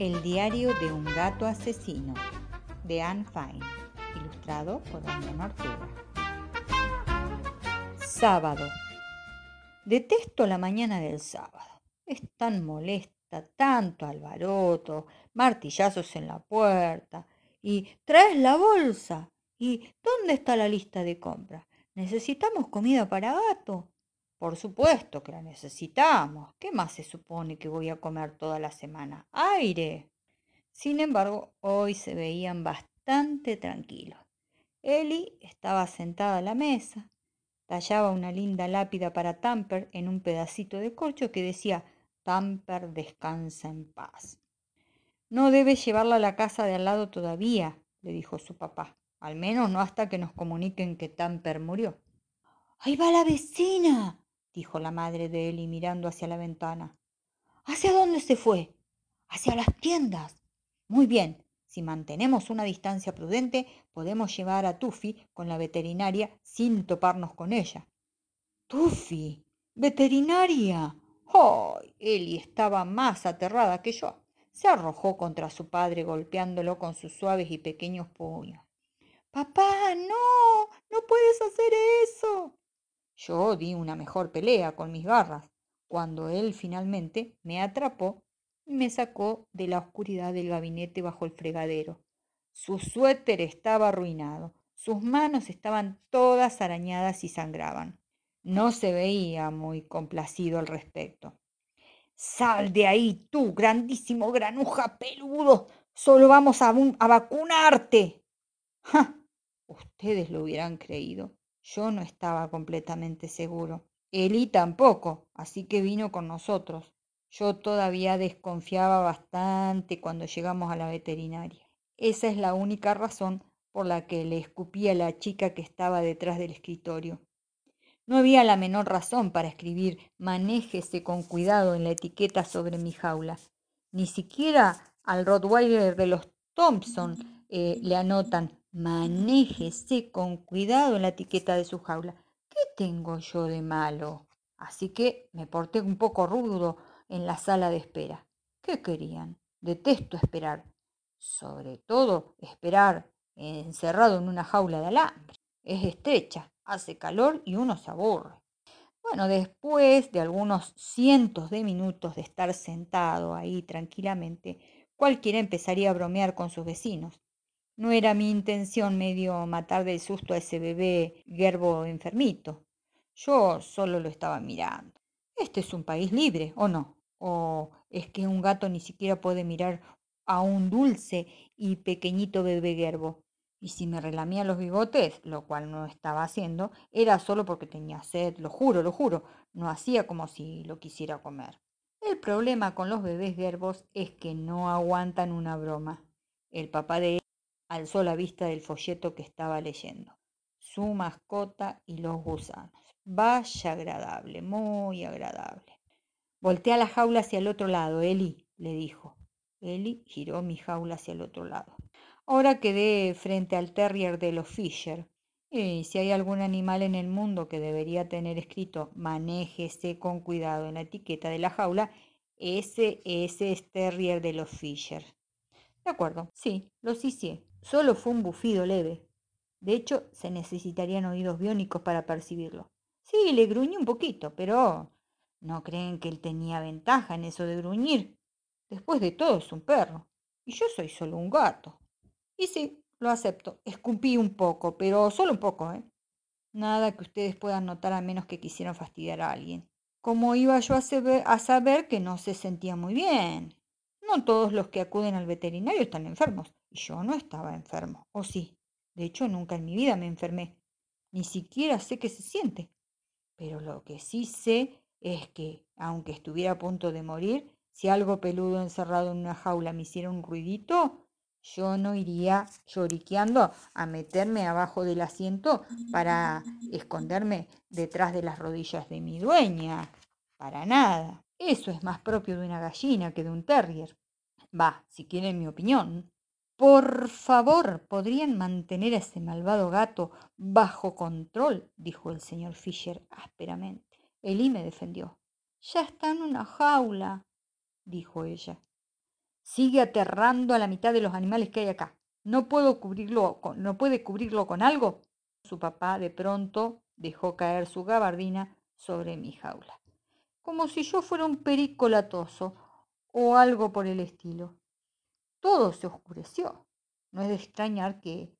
El diario de un gato asesino de Anne Fine, ilustrado por Damián Ortega. Sábado. Detesto la mañana del sábado. Es tan molesta, tanto alboroto, martillazos en la puerta. Y traes la bolsa. ¿Y dónde está la lista de compras? ¿Necesitamos comida para gato? Por supuesto que la necesitamos. ¿Qué más se supone que voy a comer toda la semana? Aire. Sin embargo, hoy se veían bastante tranquilos. Eli estaba sentada a la mesa, tallaba una linda lápida para Tamper en un pedacito de corcho que decía Tamper descansa en paz. No debes llevarla a la casa de al lado todavía, le dijo su papá, al menos no hasta que nos comuniquen que Tamper murió. ¡Ahí va la vecina! Dijo la madre de Eli mirando hacia la ventana. ¿Hacia dónde se fue? Hacia las tiendas. Muy bien, si mantenemos una distancia prudente, podemos llevar a Tuffy con la veterinaria sin toparnos con ella. Tuffy, veterinaria. ¡Ay! Eli estaba más aterrada que yo. Se arrojó contra su padre golpeándolo con sus suaves y pequeños puños. Papá, no, no puedes hacer eso. Yo di una mejor pelea con mis garras, cuando él finalmente me atrapó y me sacó de la oscuridad del gabinete bajo el fregadero. Su suéter estaba arruinado, sus manos estaban todas arañadas y sangraban. No se veía muy complacido al respecto. Sal de ahí, tú, grandísimo granuja peludo. Solo vamos a, a vacunarte. ¡Ja! Ustedes lo hubieran creído. Yo no estaba completamente seguro. Eli tampoco, así que vino con nosotros. Yo todavía desconfiaba bastante cuando llegamos a la veterinaria. Esa es la única razón por la que le escupí a la chica que estaba detrás del escritorio. No había la menor razón para escribir manéjese con cuidado en la etiqueta sobre mi jaula. Ni siquiera al Rottweiler de los Thompson eh, le anotan manéjese con cuidado en la etiqueta de su jaula. ¿Qué tengo yo de malo? Así que me porté un poco rudo en la sala de espera. ¿Qué querían? Detesto esperar. Sobre todo esperar encerrado en una jaula de alambre. Es estrecha, hace calor y uno se aburre. Bueno, después de algunos cientos de minutos de estar sentado ahí tranquilamente, cualquiera empezaría a bromear con sus vecinos. No era mi intención medio matar del susto a ese bebé gerbo enfermito. Yo solo lo estaba mirando. Este es un país libre, ¿o no? ¿O es que un gato ni siquiera puede mirar a un dulce y pequeñito bebé gerbo? Y si me relamía los bigotes, lo cual no estaba haciendo, era solo porque tenía sed, lo juro, lo juro. No hacía como si lo quisiera comer. El problema con los bebés gerbos es que no aguantan una broma. El papá de alzó la vista del folleto que estaba leyendo. Su mascota y los gusanos. Vaya agradable, muy agradable. Voltea la jaula hacia el otro lado, Eli, le dijo. Eli giró mi jaula hacia el otro lado. Ahora quedé frente al terrier de los Fisher. Y si hay algún animal en el mundo que debería tener escrito manéjese con cuidado en la etiqueta de la jaula, ese, ese es terrier de los Fisher. De acuerdo, sí, los hice. Solo fue un bufido leve. De hecho, se necesitarían oídos biónicos para percibirlo. Sí, le gruñí un poquito, pero no creen que él tenía ventaja en eso de gruñir. Después de todo es un perro, y yo soy solo un gato. Y sí, lo acepto, escupí un poco, pero solo un poco, ¿eh? Nada que ustedes puedan notar a menos que quisieran fastidiar a alguien. ¿Cómo iba yo a saber, a saber que no se sentía muy bien? No todos los que acuden al veterinario están enfermos. Yo no estaba enfermo. ¿O sí? De hecho, nunca en mi vida me enfermé. Ni siquiera sé qué se siente. Pero lo que sí sé es que, aunque estuviera a punto de morir, si algo peludo encerrado en una jaula me hiciera un ruidito, yo no iría lloriqueando a meterme abajo del asiento para esconderme detrás de las rodillas de mi dueña. Para nada. Eso es más propio de una gallina que de un terrier. Va, si quieren mi opinión. Por favor, ¿podrían mantener a ese malvado gato bajo control? dijo el señor Fisher ásperamente. Elí me defendió. Ya está en una jaula, dijo ella. Sigue aterrando a la mitad de los animales que hay acá. ¿No puedo cubrirlo con, no puede cubrirlo con algo? Su papá de pronto dejó caer su gabardina sobre mi jaula, como si yo fuera un perico latoso o algo por el estilo. Todo se oscureció. No es de extrañar que,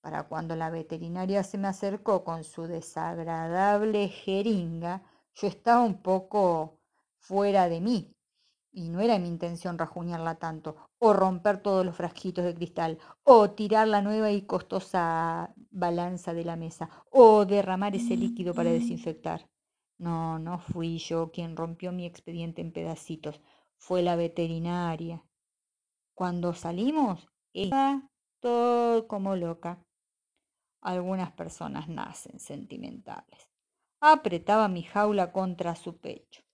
para cuando la veterinaria se me acercó con su desagradable jeringa, yo estaba un poco fuera de mí. Y no era mi intención rajuñarla tanto, o romper todos los frasquitos de cristal, o tirar la nueva y costosa balanza de la mesa, o derramar ese líquido para desinfectar. No, no fui yo quien rompió mi expediente en pedacitos, fue la veterinaria. Cuando salimos, ella todo como loca. Algunas personas nacen sentimentales. Apretaba mi jaula contra su pecho.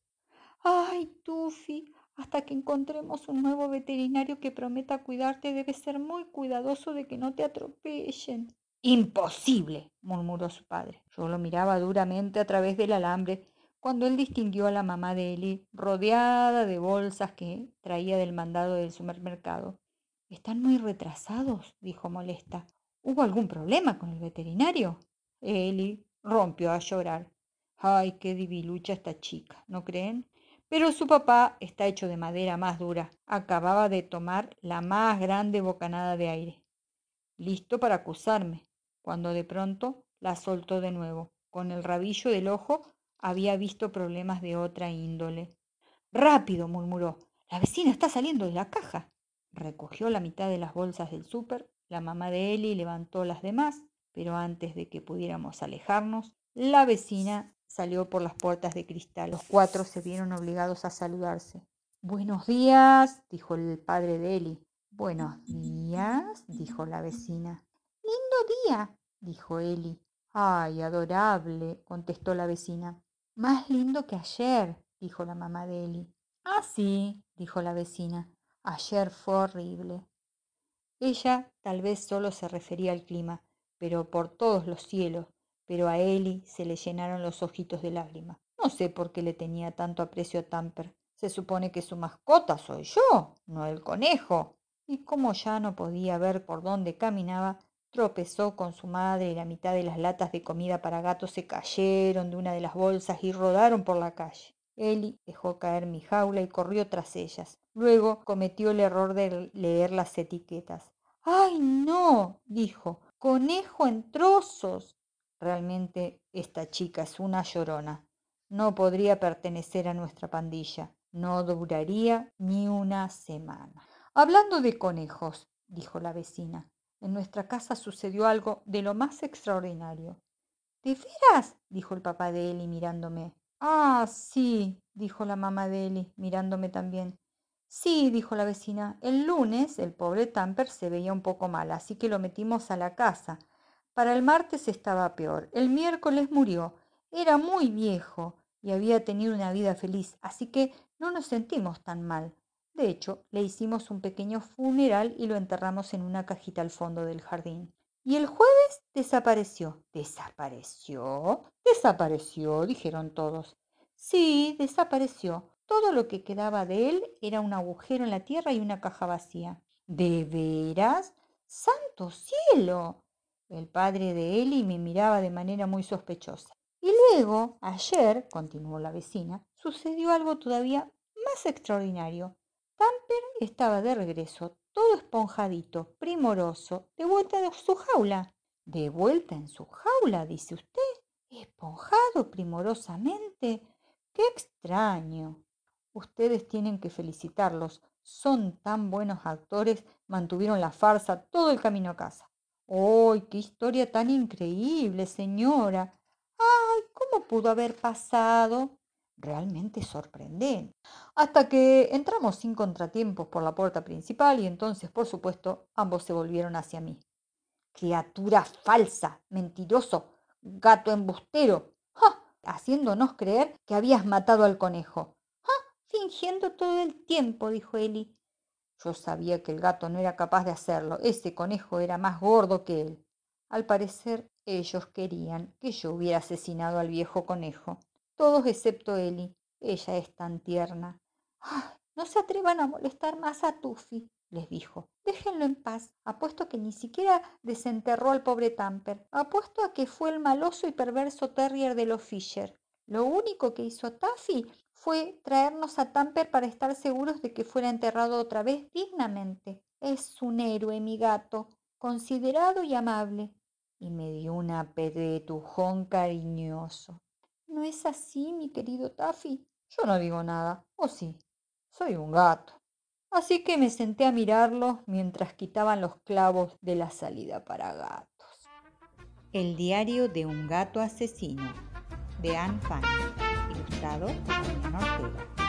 Ay, Tufi, hasta que encontremos un nuevo veterinario que prometa cuidarte, debes ser muy cuidadoso de que no te atropellen. Imposible, murmuró su padre. Yo lo miraba duramente a través del alambre cuando él distinguió a la mamá de Eli rodeada de bolsas que traía del mandado del supermercado. Están muy retrasados, dijo molesta. ¿Hubo algún problema con el veterinario? Eli rompió a llorar. Ay, qué divilucha esta chica, ¿no creen? Pero su papá está hecho de madera más dura. Acababa de tomar la más grande bocanada de aire. Listo para acusarme, cuando de pronto la soltó de nuevo. Con el rabillo del ojo había visto problemas de otra índole. Rápido, murmuró. La vecina está saliendo de la caja. Recogió la mitad de las bolsas del súper. La mamá de Eli levantó las demás, pero antes de que pudiéramos alejarnos, la vecina salió por las puertas de cristal. Los cuatro se vieron obligados a saludarse. Buenos días, dijo el padre de Eli. Buenos días, dijo la vecina. Lindo día, dijo Eli. Ay, adorable, contestó la vecina. Más lindo que ayer, dijo la mamá de Eli. Ah, sí, dijo la vecina. Ayer fue horrible. Ella tal vez solo se refería al clima, pero por todos los cielos, pero a Eli se le llenaron los ojitos de lágrimas. No sé por qué le tenía tanto aprecio a Tamper. Se supone que su mascota soy yo, no el conejo. Y como ya no podía ver por dónde caminaba, tropezó con su madre y la mitad de las latas de comida para gatos se cayeron de una de las bolsas y rodaron por la calle. Eli dejó caer mi jaula y corrió tras ellas. Luego cometió el error de leer las etiquetas. ¡Ay, no! dijo. Conejo en trozos. Realmente esta chica es una llorona. No podría pertenecer a nuestra pandilla. No duraría ni una semana. Hablando de conejos, dijo la vecina, en nuestra casa sucedió algo de lo más extraordinario. ¿De veras? dijo el papá de Eli mirándome. Ah, sí, dijo la mamá de Eli, mirándome también. Sí, dijo la vecina. El lunes el pobre Tamper se veía un poco mal, así que lo metimos a la casa. Para el martes estaba peor. El miércoles murió. Era muy viejo y había tenido una vida feliz, así que no nos sentimos tan mal. De hecho, le hicimos un pequeño funeral y lo enterramos en una cajita al fondo del jardín. Y el jueves desapareció. ¿Desapareció? Desapareció, dijeron todos. Sí, desapareció. Todo lo que quedaba de él era un agujero en la tierra y una caja vacía. ¿De veras? ¡Santo cielo! El padre de Eli me miraba de manera muy sospechosa. Y luego, ayer, continuó la vecina, sucedió algo todavía más extraordinario. Tamper estaba de regreso, todo esponjadito, primoroso, de vuelta en su jaula. ¿De vuelta en su jaula, dice usted? ¿Esponjado primorosamente? ¡Qué extraño! Ustedes tienen que felicitarlos. Son tan buenos actores, mantuvieron la farsa todo el camino a casa. ¡Ay, qué historia tan increíble, señora! ¡Ay, cómo pudo haber pasado! Realmente sorprendente. Hasta que entramos sin contratiempos por la puerta principal y entonces, por supuesto, ambos se volvieron hacia mí. Criatura falsa, mentiroso, gato embustero, ¡Ja! haciéndonos creer que habías matado al conejo. ¡Ja! fingiendo todo el tiempo, dijo Eli. Yo sabía que el gato no era capaz de hacerlo. Ese conejo era más gordo que él. Al parecer, ellos querían que yo hubiera asesinado al viejo conejo. Todos excepto Eli. Ella es tan tierna. No se atrevan a molestar más a Tuffy, les dijo. Déjenlo en paz. Apuesto que ni siquiera desenterró al pobre Tamper. Apuesto a que fue el maloso y perverso terrier de los Fisher. Lo único que hizo Taffy fue traernos a Tamper para estar seguros de que fuera enterrado otra vez dignamente. Es un héroe, mi gato, considerado y amable. Y me dio un apetujón cariñoso. ¿No es así, mi querido Taffy? Yo no digo nada. ¿O sí? Soy un gato. Así que me senté a mirarlo mientras quitaban los clavos de la salida para gatos. El diario de un gato asesino de Anne Fanning, ilustrado por Ortega.